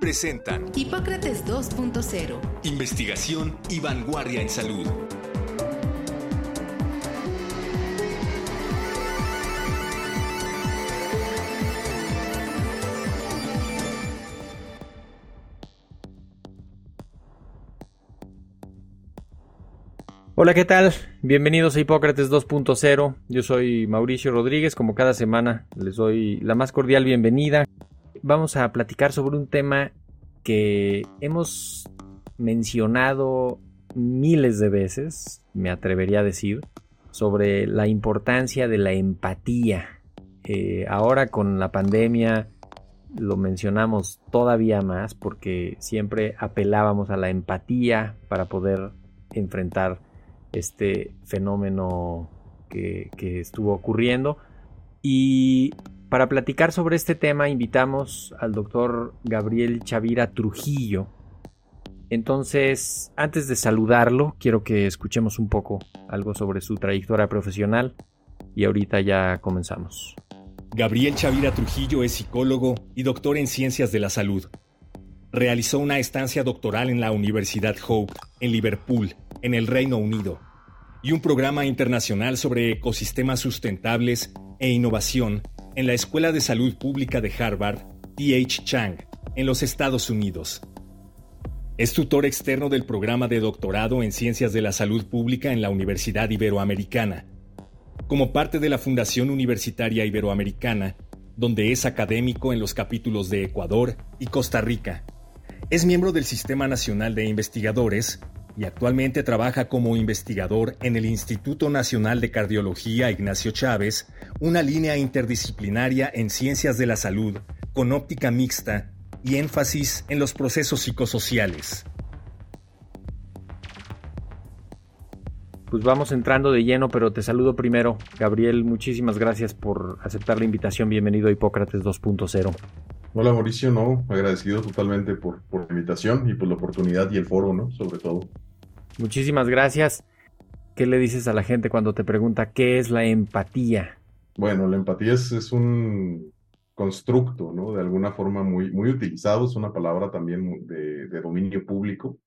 presentan Hipócrates 2.0 Investigación y vanguardia en salud. Hola, ¿qué tal? Bienvenidos a Hipócrates 2.0. Yo soy Mauricio Rodríguez. Como cada semana, les doy la más cordial bienvenida. Vamos a platicar sobre un tema que hemos mencionado miles de veces, me atrevería a decir, sobre la importancia de la empatía. Eh, ahora con la pandemia lo mencionamos todavía más porque siempre apelábamos a la empatía para poder enfrentar este fenómeno que, que estuvo ocurriendo. Y para platicar sobre este tema invitamos al doctor Gabriel Chavira Trujillo. Entonces, antes de saludarlo, quiero que escuchemos un poco algo sobre su trayectoria profesional y ahorita ya comenzamos. Gabriel Chavira Trujillo es psicólogo y doctor en ciencias de la salud. Realizó una estancia doctoral en la Universidad Hope, en Liverpool, en el Reino Unido, y un programa internacional sobre ecosistemas sustentables e innovación en la Escuela de Salud Pública de Harvard, T.H. Chang, en los Estados Unidos. Es tutor externo del programa de doctorado en Ciencias de la Salud Pública en la Universidad Iberoamericana, como parte de la Fundación Universitaria Iberoamericana, donde es académico en los capítulos de Ecuador y Costa Rica. Es miembro del Sistema Nacional de Investigadores y actualmente trabaja como investigador en el Instituto Nacional de Cardiología Ignacio Chávez, una línea interdisciplinaria en ciencias de la salud con óptica mixta y énfasis en los procesos psicosociales. Pues vamos entrando de lleno, pero te saludo primero. Gabriel, muchísimas gracias por aceptar la invitación. Bienvenido a Hipócrates 2.0. Hola Mauricio, no, agradecido totalmente por, por la invitación y por la oportunidad y el foro, ¿no? Sobre todo. Muchísimas gracias. ¿Qué le dices a la gente cuando te pregunta qué es la empatía? Bueno, la empatía es, es un constructo, ¿no? De alguna forma muy, muy utilizado, es una palabra también de, de dominio público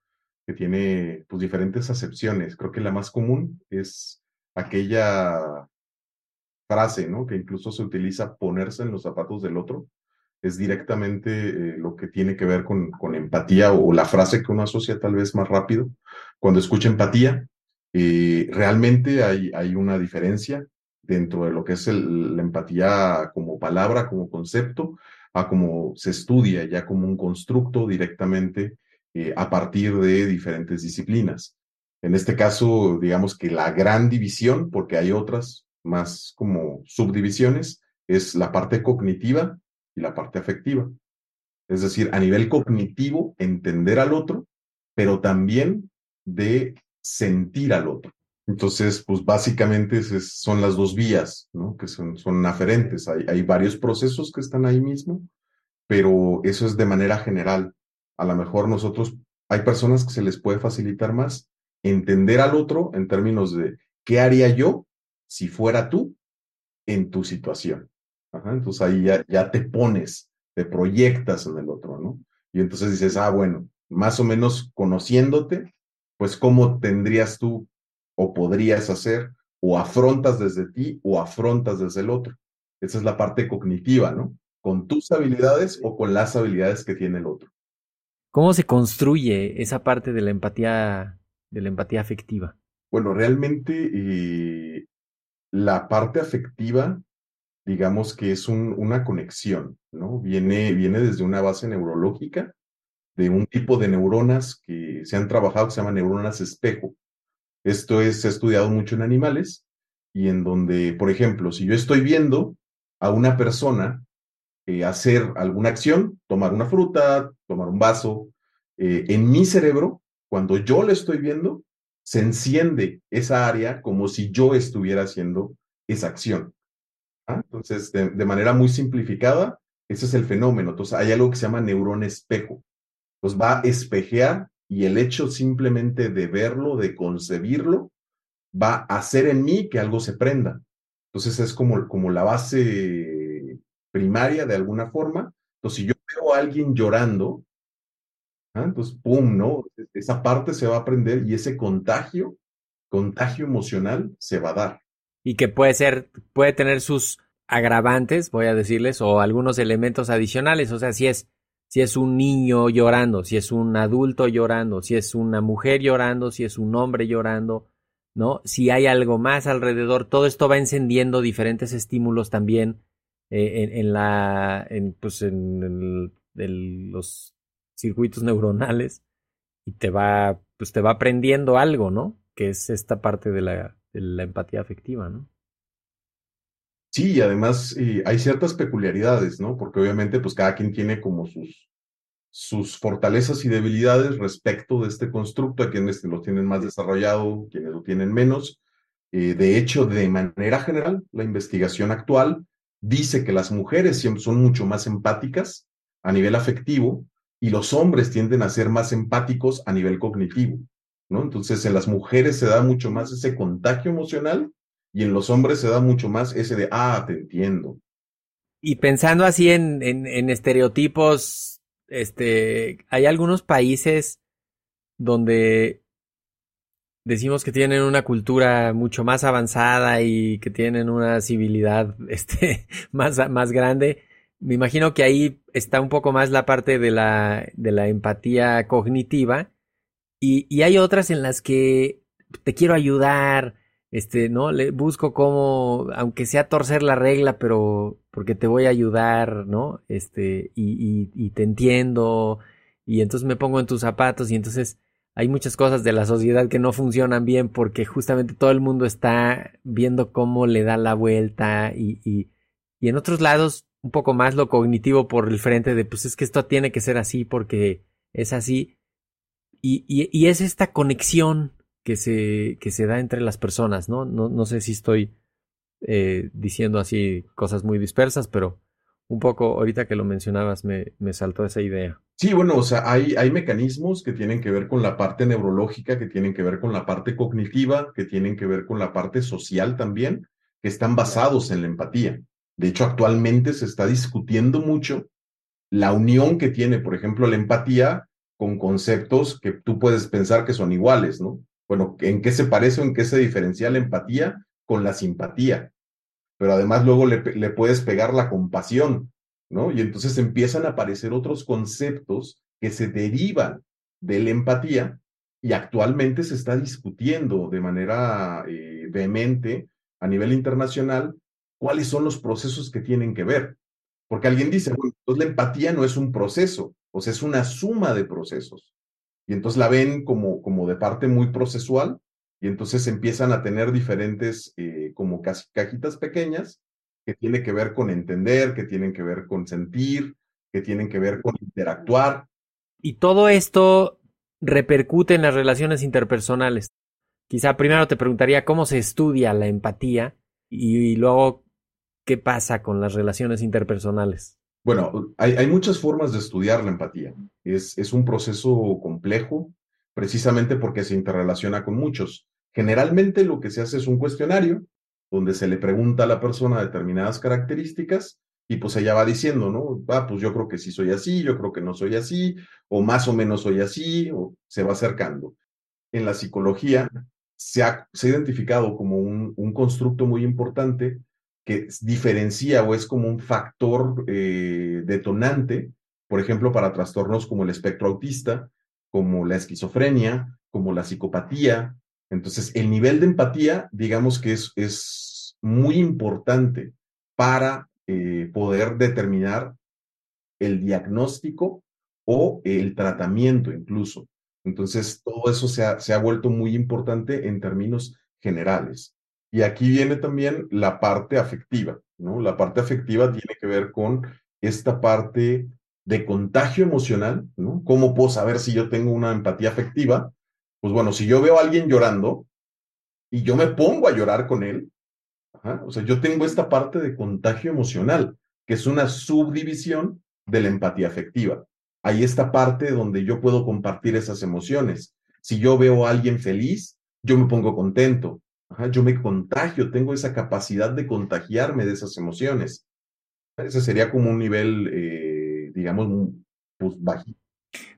que tiene pues diferentes acepciones. Creo que la más común es aquella frase, ¿no? Que incluso se utiliza ponerse en los zapatos del otro. Es directamente eh, lo que tiene que ver con, con empatía o, la frase que uno asocia tal vez más rápido. Cuando escucha empatía, eh, realmente hay, hay una diferencia dentro de lo que es el, la empatía como palabra, como concepto, a cómo se estudia ya como un constructo directamente eh, a partir de diferentes disciplinas. En este caso, digamos que la gran división, porque hay otras más como subdivisiones, es la parte cognitiva la parte afectiva. Es decir, a nivel cognitivo, entender al otro, pero también de sentir al otro. Entonces, pues básicamente son las dos vías, ¿no? Que son, son aferentes. Hay, hay varios procesos que están ahí mismo, pero eso es de manera general. A lo mejor nosotros, hay personas que se les puede facilitar más entender al otro en términos de qué haría yo si fuera tú en tu situación. Ajá, entonces ahí ya, ya te pones, te proyectas en el otro, ¿no? Y entonces dices, ah, bueno, más o menos conociéndote, pues cómo tendrías tú o podrías hacer, o afrontas desde ti o afrontas desde el otro. Esa es la parte cognitiva, ¿no? Con tus habilidades o con las habilidades que tiene el otro. ¿Cómo se construye esa parte de la empatía, de la empatía afectiva? Bueno, realmente eh, la parte afectiva, digamos que es un, una conexión, ¿no? Viene, viene desde una base neurológica, de un tipo de neuronas que se han trabajado que se llaman neuronas espejo. Esto es, se ha estudiado mucho en animales y en donde, por ejemplo, si yo estoy viendo a una persona eh, hacer alguna acción, tomar una fruta, tomar un vaso, eh, en mi cerebro cuando yo lo estoy viendo, se enciende esa área como si yo estuviera haciendo esa acción. Entonces, de, manera muy simplificada, ese es el fenómeno. Entonces, hay algo que se llama neurón espejo. Entonces, va a espejear y el hecho simplemente de verlo, de concebirlo, va a hacer en mí que algo se prenda. Entonces, es como, como la base primaria de alguna forma. Entonces, si yo veo a alguien llorando, ¿ah? entonces, ¡pum!, ¿no? Esa parte se va a aprender y ese contagio, contagio emocional, se va a dar. Y que puede ser, puede tener sus agravantes, voy a decirles, o algunos elementos adicionales. O sea, si es, si es un niño llorando, si es un adulto llorando, si es una mujer llorando, si es un hombre llorando, ¿no? Si hay algo más alrededor, todo esto va encendiendo diferentes estímulos también eh, en, la, en, pues en, los circuitos neuronales y te va, pues te va aprendiendo algo, ¿no? Que es esta parte de la, la empatía afectiva, ¿no? Sí, y además eh, hay ciertas peculiaridades, ¿no? Porque obviamente, pues cada quien tiene como sus, sus fortalezas y debilidades respecto de este constructo, a quienes lo tienen más desarrollado, quienes lo tienen menos. Eh, de hecho, de manera general, la investigación actual dice que las mujeres son mucho más empáticas a nivel afectivo y los hombres tienden a ser más empáticos a nivel cognitivo, ¿no? Entonces, en las mujeres se da mucho más ese contagio emocional y en los hombres se da mucho más ese de, ah, te entiendo. Y pensando así en, en, en estereotipos, este, hay algunos países donde decimos que tienen una cultura mucho más avanzada y que tienen una civilidad este, más, más grande me imagino que ahí está un poco más la parte de la, de la empatía cognitiva y, y, hay otras en las que te quiero ayudar, este, ¿no? Le busco cómo, aunque sea torcer la regla, pero porque te voy a ayudar, ¿no? Este, y, y, y te entiendo, y entonces me pongo en tus zapatos, y entonces hay muchas cosas de la sociedad que no funcionan bien porque justamente todo el mundo está viendo cómo le da la vuelta y, y, y en otros lados un poco más lo cognitivo por el frente de pues es que esto tiene que ser así porque es así. Y, es esta conexión que se, que se da entre las personas, ¿no? No, no sé si estoy eh, diciendo así cosas muy dispersas, pero un poco ahorita que lo mencionabas me, me saltó esa idea. Sí, bueno, o sea, hay, hay mecanismos que tienen que ver con la parte neurológica, que tienen que ver con la parte cognitiva, que tienen que ver con la parte social también, que están basados en la empatía. De hecho, actualmente se está discutiendo mucho la unión que tiene, por ejemplo, la empatía con conceptos que tú puedes pensar que son iguales, ¿no? Bueno, ¿en qué se parece o en qué se diferencia la empatía con la simpatía? Pero además luego le, puedes pegar la compasión, ¿no? Y entonces empiezan a aparecer otros conceptos que se derivan de la empatía y actualmente se está discutiendo de manera eh, vehemente a nivel internacional cuáles son los procesos que tienen que ver. Porque alguien dice, bueno, entonces la empatía no es un proceso, o sea, es una suma de procesos. Y entonces la ven como, como de parte muy procesual y entonces empiezan a tener diferentes eh, como casi cajitas pequeñas que tienen que ver con entender, que tienen que ver con sentir, que tienen que ver con interactuar. Y todo esto repercute en las relaciones interpersonales. Quizá primero te preguntaría cómo se estudia la empatía y luego ¿qué pasa con las relaciones interpersonales? Bueno, hay, muchas formas de estudiar la empatía. Es, es un proceso complejo, precisamente porque se interrelaciona con muchos. Generalmente lo que se hace es un cuestionario donde se le pregunta a la persona determinadas características y pues ella va diciendo, ¿no? Ah, pues yo creo que sí soy así, yo creo que no soy así, o más o menos soy así, o se va acercando. En la psicología se ha, se ha identificado como un, un constructo muy importante que diferencia o es como un factor eh, detonante, por ejemplo, para trastornos como el espectro autista, como la esquizofrenia, como la psicopatía. Entonces, el nivel de empatía, digamos que es, es muy importante para eh, poder determinar el diagnóstico o el tratamiento incluso. Entonces, todo eso se ha, se ha vuelto muy importante en términos generales. Y aquí viene también la parte afectiva, ¿no? La parte afectiva tiene que ver con esta parte de contagio emocional, ¿no? ¿Cómo puedo saber si yo tengo una empatía afectiva? Pues bueno, si yo veo a alguien llorando y yo me pongo a llorar con él, o sea, yo tengo esta parte de contagio emocional, que es una subdivisión de la empatía afectiva. Hay esta parte donde yo puedo compartir esas emociones. Si yo veo a alguien feliz, yo me pongo contento. Yo me contagio, tengo esa capacidad de contagiarme de esas emociones. Ese sería como un nivel, eh, digamos, pues bajito.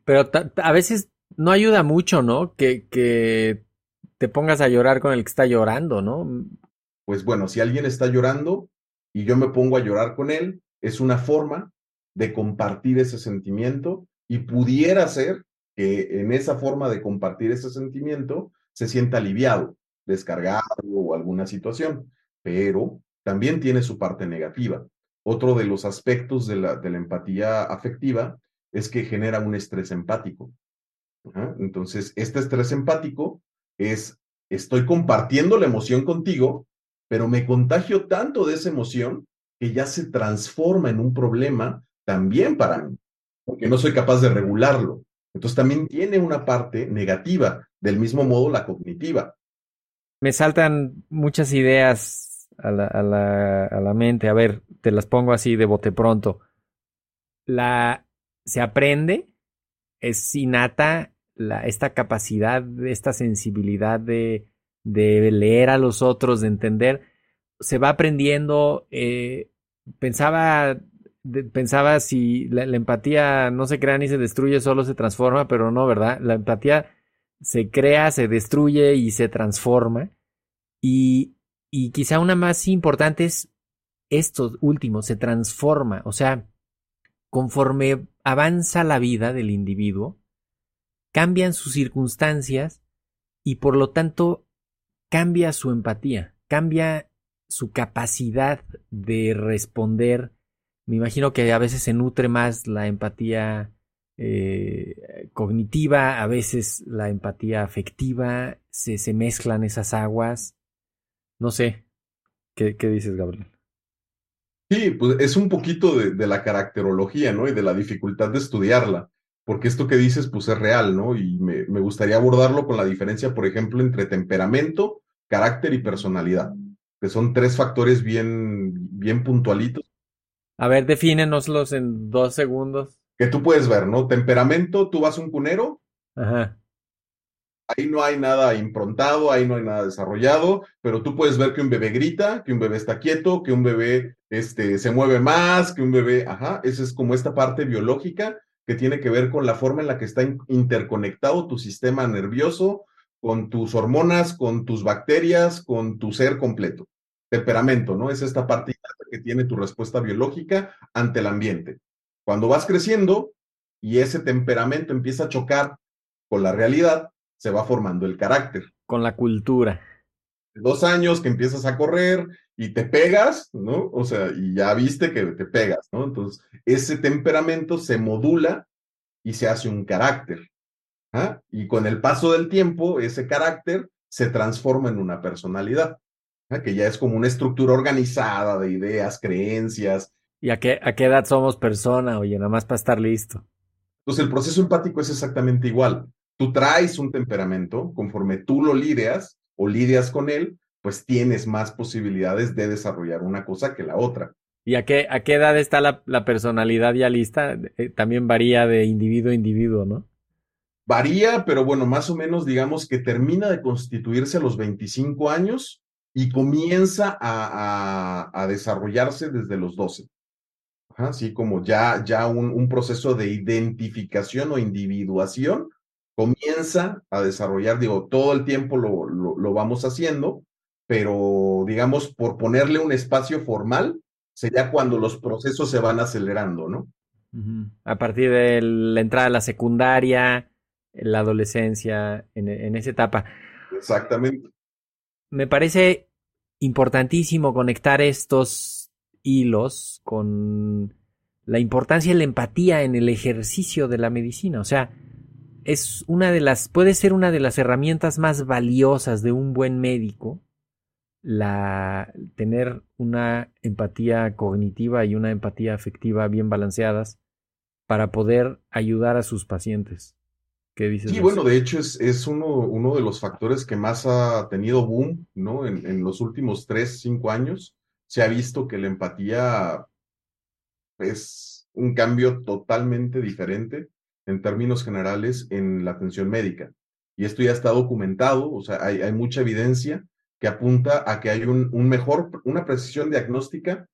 Pero a veces no ayuda mucho, ¿no? Que, que te pongas a llorar con el que está llorando, ¿no? Pues bueno, si alguien está llorando y yo me pongo a llorar con él, es una forma de compartir ese sentimiento y pudiera ser que en esa forma de compartir ese sentimiento se sienta aliviado, descargado o alguna situación, pero también tiene su parte negativa. Otro de los aspectos de la, empatía afectiva es que genera un estrés empático. Entonces, este estrés empático es, estoy compartiendo la emoción contigo, pero me contagio tanto de esa emoción que ya se transforma en un problema también para mí, porque no soy capaz de regularlo. Entonces también tiene una parte negativa, del mismo modo la cognitiva. Me saltan muchas ideas a la, a la, a la mente. A ver, te las pongo así de bote pronto. La, se aprende, es innata la, esta capacidad, esta sensibilidad de, de, leer a los otros, de entender. Se va aprendiendo. Eh, pensaba pensaba si la, empatía no se crea ni se destruye, solo se transforma, pero no, ¿verdad? La empatía se crea, se destruye y se transforma. Y, y quizá una más importante es esto último, se transforma. O sea, conforme avanza la vida del individuo, cambian sus circunstancias y por lo tanto cambia su empatía, cambia su capacidad de responder me imagino que a veces se nutre más la empatía eh, cognitiva, a veces la empatía afectiva, se, se mezclan esas aguas. No sé, ¿qué, qué dices, Gabriel? Sí, pues es un poquito de, de, la caracterología, ¿no? Y de la dificultad de estudiarla, porque esto que dices, pues es real, ¿no? Y me, me gustaría abordarlo con la diferencia, por ejemplo, entre temperamento, carácter y personalidad, que son tres factores bien, bien puntualitos a ver, defínenoslos en dos segundos. Que tú puedes ver, ¿no? Temperamento, tú vas a un cunero. Ajá. Ahí no hay nada improntado, ahí no hay nada desarrollado, pero tú puedes ver que un bebé grita, que un bebé está quieto, que un bebé este, se mueve más, que un bebé, ajá, esa es como esta parte biológica que tiene que ver con la forma en la que está interconectado tu sistema nervioso, con tus hormonas, con tus bacterias, con tu ser completo temperamento, ¿no? Es esta parte que tiene tu respuesta biológica ante el ambiente. Cuando vas creciendo y ese temperamento empieza a chocar con la realidad, se va formando el carácter. Con la cultura. Dos años que empiezas a correr y te pegas, ¿no? O sea, y ya viste que te pegas, ¿no? Entonces, ese temperamento se modula y se hace un carácter. ¿ah? Y con el paso del tiempo, ese carácter se transforma en una personalidad que ya es como una estructura organizada de ideas, creencias. ¿Y a qué, a qué edad somos persona? Oye, nada más para estar listo. Entonces, el proceso empático es exactamente igual. Tú traes un temperamento, conforme tú lo lidias o lidias con él, pues tienes más posibilidades de desarrollar una cosa que la otra. ¿Y a qué, a qué edad está la, la personalidad ya lista? Eh, también varía de individuo a individuo, ¿no? Varía, pero bueno, más o menos digamos que termina de constituirse a los 25 años y comienza a, desarrollarse desde los 12. Así como ya, ya un, proceso de identificación o individuación comienza a desarrollar, digo, todo el tiempo lo, lo, vamos haciendo, pero digamos, por ponerle un espacio formal, sería cuando los procesos se van acelerando, ¿no? A partir de la entrada a la secundaria, la adolescencia, en, en esa etapa. Exactamente me parece importantísimo conectar estos hilos con la importancia de la empatía en el ejercicio de la medicina. O sea, es una de las, puede ser una de las herramientas más valiosas de un buen médico, la tener una empatía cognitiva y una empatía afectiva bien balanceadas para poder ayudar a sus pacientes. ¿Qué dices? Sí, de bueno, de hecho es, es uno, uno de los factores que más ha tenido boom, ¿no? En, en los últimos tres, cinco años, se ha visto que la empatía es un cambio totalmente diferente en términos generales en la atención médica. Y esto ya está documentado, o sea, hay, hay mucha evidencia que apunta a que hay un, un mejor, una precisión diagnóstica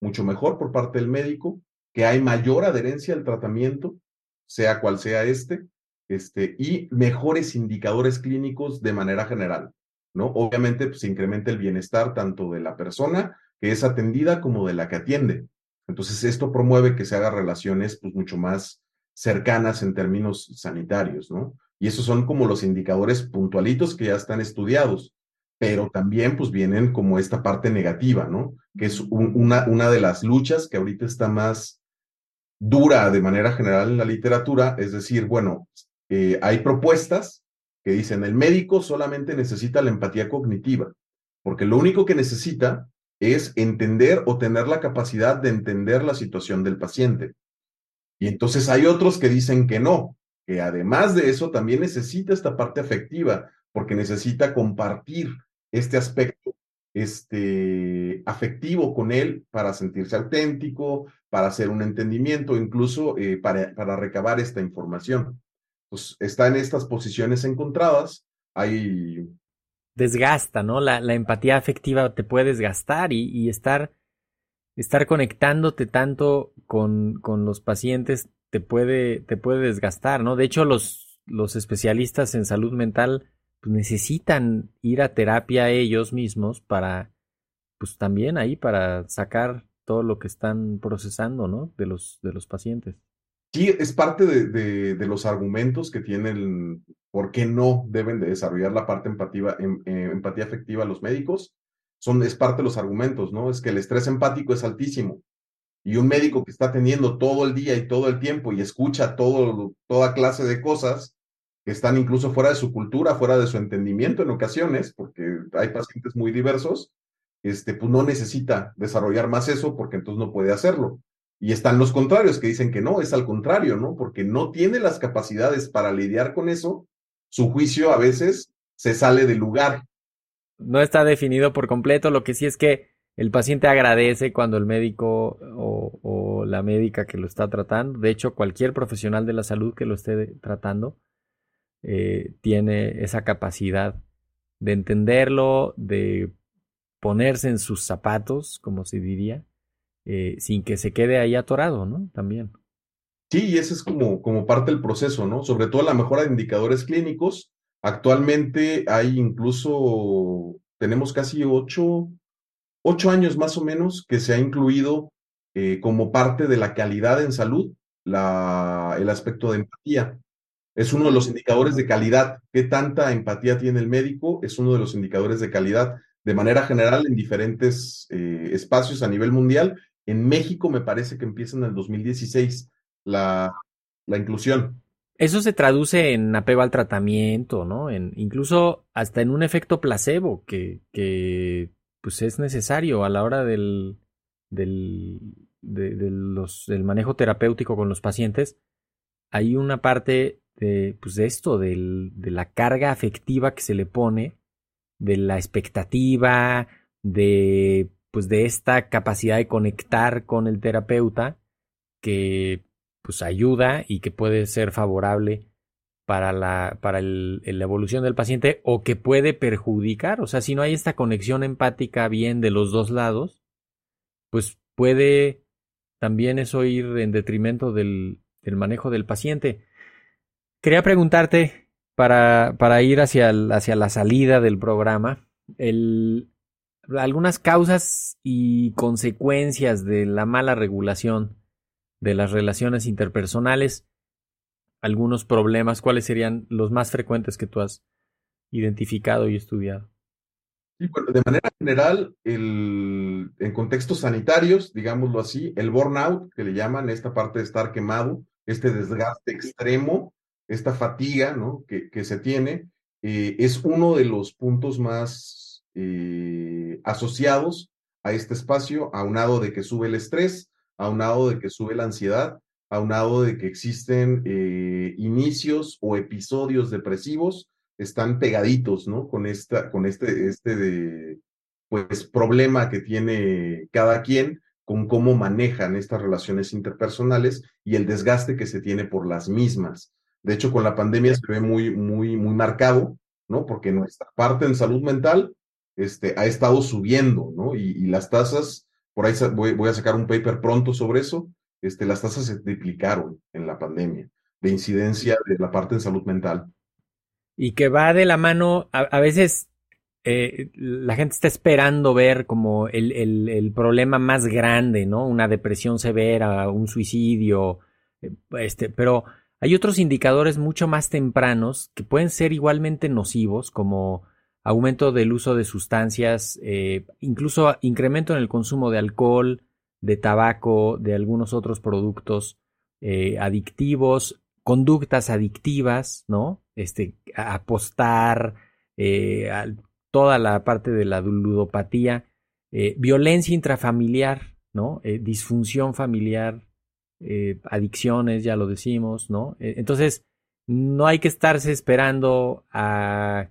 mucho mejor por parte del médico, que hay mayor adherencia al tratamiento, sea cual sea este, este, y mejores indicadores clínicos de manera general, ¿no? Obviamente, pues, se incrementa el bienestar tanto de la persona que es atendida como de la que atiende. Entonces, esto promueve que se hagan relaciones, pues, mucho más cercanas en términos sanitarios, ¿no? Y esos son como los indicadores puntualitos que ya están estudiados, pero también, pues, vienen como esta parte negativa, ¿no? Que es un, una, una de las luchas que ahorita está más dura de manera general en la literatura, es decir, bueno, eh, hay propuestas que dicen el médico solamente necesita la empatía cognitiva, porque lo único que necesita es entender o tener la capacidad de entender la situación del paciente. Y entonces hay otros que dicen que no, que además de eso también necesita esta parte afectiva, porque necesita compartir este aspecto este, afectivo con él para sentirse auténtico, para hacer un entendimiento, incluso eh, para, para recabar esta información. Pues está en estas posiciones encontradas, hay... Desgasta, ¿no? La, empatía afectiva te puede desgastar y, y estar, estar conectándote tanto con, con los pacientes te puede, te puede desgastar, ¿no? De hecho, los, los especialistas en salud mental pues, necesitan ir a terapia ellos mismos para, pues también ahí para sacar todo lo que están procesando, ¿no? De los, de los pacientes. Sí, es parte de, de, de los argumentos que tienen por qué no deben de desarrollar la parte empativa, em, eh, empatía afectiva los médicos. Son, es parte de los argumentos, ¿no? Es que el estrés empático es altísimo. Y un médico que está teniendo todo el día y todo el tiempo y escucha todo, toda clase de cosas que están incluso fuera de su cultura, fuera de su entendimiento en ocasiones, porque hay pacientes muy diversos, este, pues no necesita desarrollar más eso porque entonces no puede hacerlo. Y están los contrarios que dicen que no, es al contrario, ¿no? Porque no tiene las capacidades para lidiar con eso, su juicio a veces se sale del lugar. No está definido por completo, lo que sí es que el paciente agradece cuando el médico o, la médica que lo está tratando, de hecho cualquier profesional de la salud que lo esté tratando, eh, tiene esa capacidad de entenderlo, de ponerse en sus zapatos, como se diría, eh, sin que se quede ahí atorado, ¿no? También. Sí, y ese es como, como parte del proceso, ¿no? Sobre todo la mejora de indicadores clínicos. Actualmente hay incluso, tenemos casi ocho, ocho años más o menos que se ha incluido eh, como parte de la calidad en salud la, el aspecto de empatía. Es uno de los indicadores de calidad. ¿Qué tanta empatía tiene el médico? Es uno de los indicadores de calidad de manera general en diferentes eh, espacios a nivel mundial. En México me parece que empieza en el 2016 la, la inclusión. Eso se traduce en apego al tratamiento, ¿no? En, incluso hasta en un efecto placebo que, que pues es necesario a la hora del, del, de, los, del manejo terapéutico con los pacientes. Hay una parte de, pues de esto, de la carga afectiva que se le pone, de la expectativa, de, pues de esta capacidad de conectar con el terapeuta que pues ayuda y que puede ser favorable para la, para el, la evolución del paciente o que puede perjudicar. O sea, si no hay esta conexión empática bien de los dos lados, pues puede también eso ir en detrimento del, del manejo del paciente. Quería preguntarte, para, para ir hacia, hacia la salida del programa, el, algunas causas y consecuencias de la mala regulación de las relaciones interpersonales, algunos problemas, ¿cuáles serían los más frecuentes que tú has identificado y estudiado? Sí, bueno, de manera general, el, en contextos sanitarios, digámoslo así, el burnout, que le llaman esta parte de estar quemado, este desgaste extremo, esta fatiga ¿no? que, que se tiene, eh, es uno de los puntos más eh, asociados a este espacio, aunado de que sube el estrés, aunado de que sube la ansiedad aunado de que existen eh, inicios o episodios depresivos, están pegaditos, ¿no? Con, esta, con este, este de, pues, problema que tiene cada quien con cómo manejan estas relaciones interpersonales y el desgaste que se tiene por las mismas. De hecho, con la pandemia se ve muy, muy, muy marcado, ¿no? Porque nuestra parte en salud mental este, ha estado subiendo, ¿no? Y, las tasas, por ahí voy, a sacar un paper pronto sobre eso, este, las tasas se triplicaron en la pandemia de incidencia de la parte en salud mental. Y que va de la mano, a, veces eh, la gente está esperando ver como el, el, el, problema más grande, ¿no? Una depresión severa, un suicidio, eh, este, pero hay otros indicadores mucho más tempranos que pueden ser igualmente nocivos, como aumento del uso de sustancias, eh, incluso incremento en el consumo de alcohol, de tabaco, de algunos otros productos eh, adictivos, conductas adictivas, ¿no? Este, apostar, eh, toda la parte de la ludopatía, violencia intrafamiliar, ¿no? disfunción familiar, adicciones, ya lo decimos, ¿no? Entonces, no hay que estarse esperando a,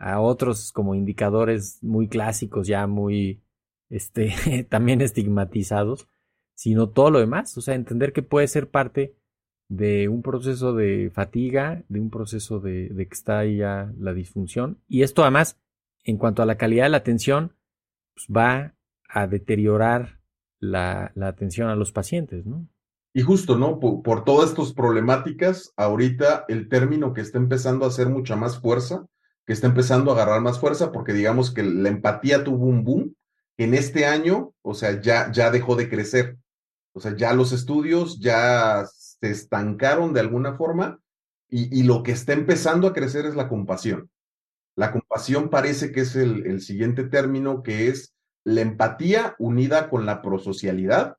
a otros como indicadores muy clásicos, ya muy, este, también estigmatizados, sino todo lo demás, o sea, entender que puede ser parte de un proceso de fatiga, de un proceso de, de que está ahí ya la disfunción. Y esto además, en cuanto a la calidad de la atención, pues va a deteriorar la, la atención a los pacientes, ¿no? Y justo, ¿no? Por, todas estas problemáticas, ahorita el término que está empezando a hacer mucha más fuerza, que está empezando a agarrar más fuerza, porque digamos que la empatía tuvo un boom, en este año, o sea, ya, ya dejó de crecer. O sea, ya los estudios ya se estancaron de alguna forma y, y lo que está empezando a crecer es la compasión. La compasión parece que es el, el siguiente término, que es la empatía unida con la prosocialidad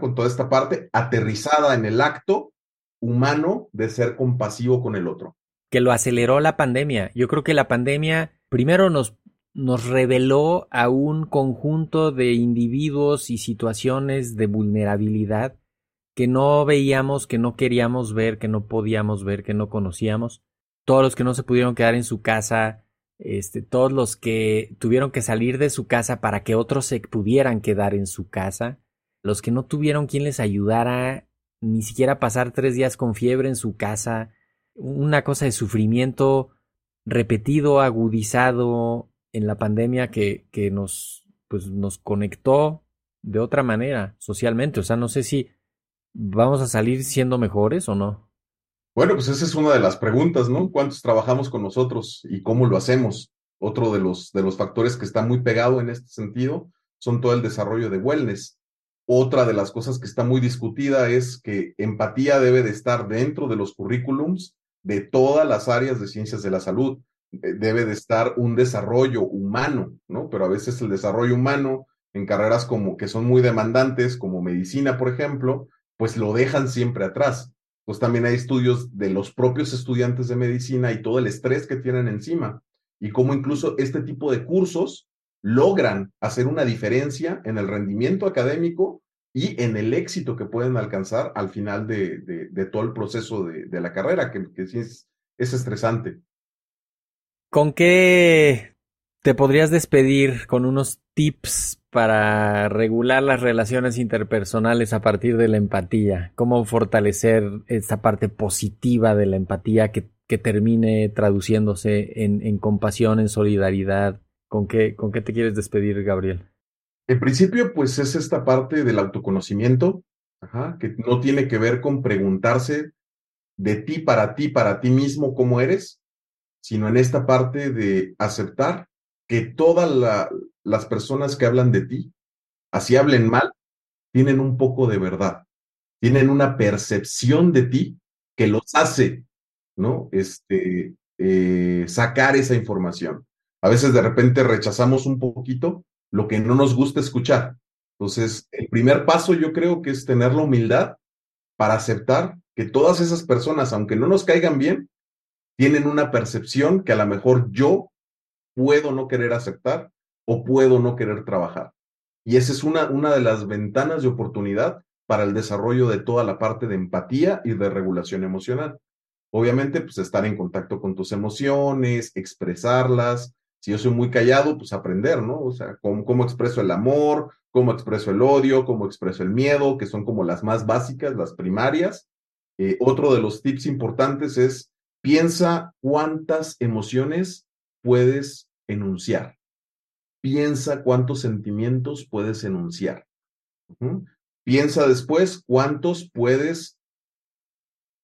con toda esta parte aterrizada en el acto humano de ser compasivo con el otro. Que lo aceleró la pandemia. Yo creo que la pandemia primero nos, nos reveló a un conjunto de individuos y situaciones de vulnerabilidad que no veíamos, que no queríamos ver, que no podíamos ver, que no conocíamos. Todos los que no se pudieron quedar en su casa, este, todos los que tuvieron que salir de su casa para que otros se pudieran quedar en su casa los que no tuvieron quien les ayudara, ni siquiera pasar tres días con fiebre en su casa, una cosa de sufrimiento repetido, agudizado en la pandemia que, que nos, pues, nos conectó de otra manera socialmente. O sea, no sé si vamos a salir siendo mejores o no. Bueno, pues esa es una de las preguntas, ¿no? ¿Cuántos trabajamos con nosotros y cómo lo hacemos? Otro de los, de los factores que está muy pegado en este sentido son todo el desarrollo de wellness. Otra de las cosas que está muy discutida es que empatía debe de estar dentro de los currículums de todas las áreas de ciencias de la salud. Debe de estar un desarrollo humano, ¿no? Pero a veces el desarrollo humano en carreras como que son muy demandantes, como medicina, por ejemplo, pues lo dejan siempre atrás. Pues también hay estudios de los propios estudiantes de medicina y todo el estrés que tienen encima y cómo incluso este tipo de cursos logran hacer una diferencia en el rendimiento académico y en el éxito que pueden alcanzar al final de, de, todo el proceso de, de la carrera, que, que sí es, es estresante. ¿Con qué te podrías despedir con unos tips para regular las relaciones interpersonales a partir de la empatía? ¿Cómo fortalecer esta parte positiva de la empatía que, que termine traduciéndose en, en compasión, en solidaridad, ¿Con qué, ¿Con qué te quieres despedir, Gabriel? En principio, pues es esta parte del autoconocimiento, que no tiene que ver con preguntarse de ti para ti, para ti mismo, cómo eres, sino en esta parte de aceptar que todas las personas que hablan de ti, así hablen mal, tienen un poco de verdad, tienen una percepción de ti que los hace, ¿no? Este, eh, sacar esa información a veces de repente rechazamos un poquito lo que no nos gusta escuchar. Entonces, el primer paso yo creo que es tener la humildad para aceptar que todas esas personas, aunque no nos caigan bien, tienen una percepción que a lo mejor yo puedo no querer aceptar o puedo no querer trabajar. Y esa es una, una de las ventanas de oportunidad para el desarrollo de toda la parte de empatía y de regulación emocional. Obviamente, pues estar en contacto con tus emociones, expresarlas. Si yo soy muy callado, pues aprender, ¿no? O sea, cómo, expreso el amor, cómo expreso el odio, cómo expreso el miedo, que son como las más básicas, las primarias. Eh, otro de los tips importantes es piensa cuántas emociones puedes enunciar. Piensa cuántos sentimientos puedes enunciar. Piensa después cuántos puedes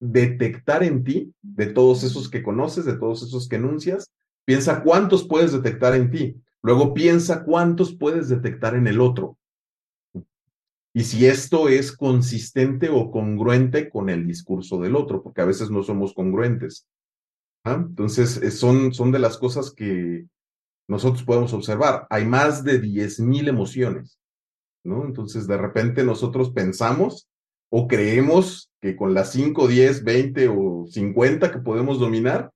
detectar en ti, de todos esos que conoces, de todos esos que enuncias, piensa cuántos puedes detectar en ti. Luego piensa cuántos puedes detectar en el otro. Y si esto es consistente o congruente con el discurso del otro, porque a veces no somos congruentes. ¿ah? Entonces, eh, son, son de las cosas que nosotros podemos observar. Hay más de 10.000 emociones, ¿no? Entonces, de repente nosotros pensamos o creemos que con las 5, 10, 20 o 50 que podemos dominar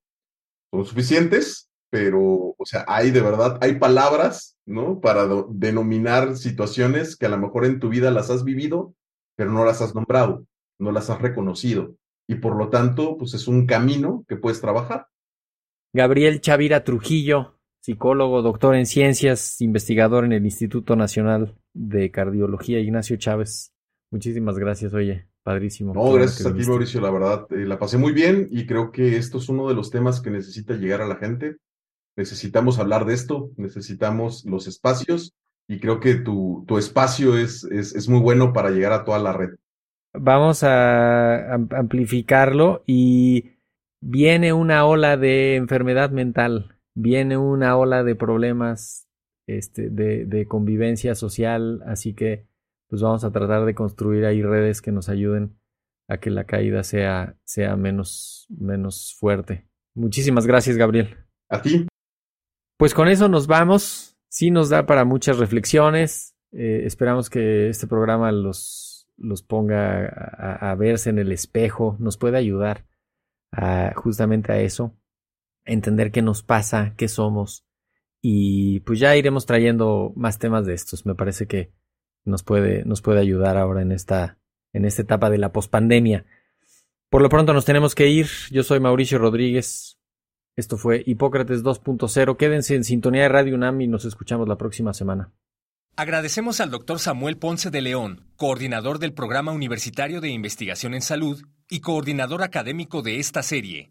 son suficientes, pero, o sea, hay de verdad, hay palabras, ¿no? Para denominar situaciones que a lo mejor en tu vida las has vivido, pero no las has nombrado, no las has reconocido. Y por lo tanto, pues es un camino que puedes trabajar. Gabriel Chavira Trujillo, psicólogo, doctor en ciencias, investigador en el Instituto Nacional de Cardiología Ignacio Chávez. Muchísimas gracias, oye, padrísimo. No, gracias a ti, Mauricio, la verdad, eh, la pasé muy bien y creo que esto es uno de los temas que necesita llegar a la gente. Necesitamos hablar de esto, necesitamos los espacios y creo que tu, tu espacio es, es, es muy bueno para llegar a toda la red. Vamos a amplificarlo y viene una ola de enfermedad mental, viene una ola de problemas este, de, de convivencia social, así que pues vamos a tratar de construir ahí redes que nos ayuden a que la caída sea, sea menos, menos fuerte. Muchísimas gracias, Gabriel. A ti. Pues con eso nos vamos. Sí nos da para muchas reflexiones. Eh, esperamos que este programa los, los ponga a, verse en el espejo, nos pueda ayudar a, justamente a eso, entender qué nos pasa, qué somos. Y pues ya iremos trayendo más temas de estos. Me parece que nos puede, nos puede ayudar ahora en esta, en esta etapa de la pospandemia. Por lo pronto nos tenemos que ir. Yo soy Mauricio Rodríguez. Esto fue Hipócrates 2.0. Quédense en sintonía de Radio UNAM y nos escuchamos la próxima semana. Agradecemos al doctor Samuel Ponce de León, coordinador del Programa Universitario de Investigación en Salud y coordinador académico de esta serie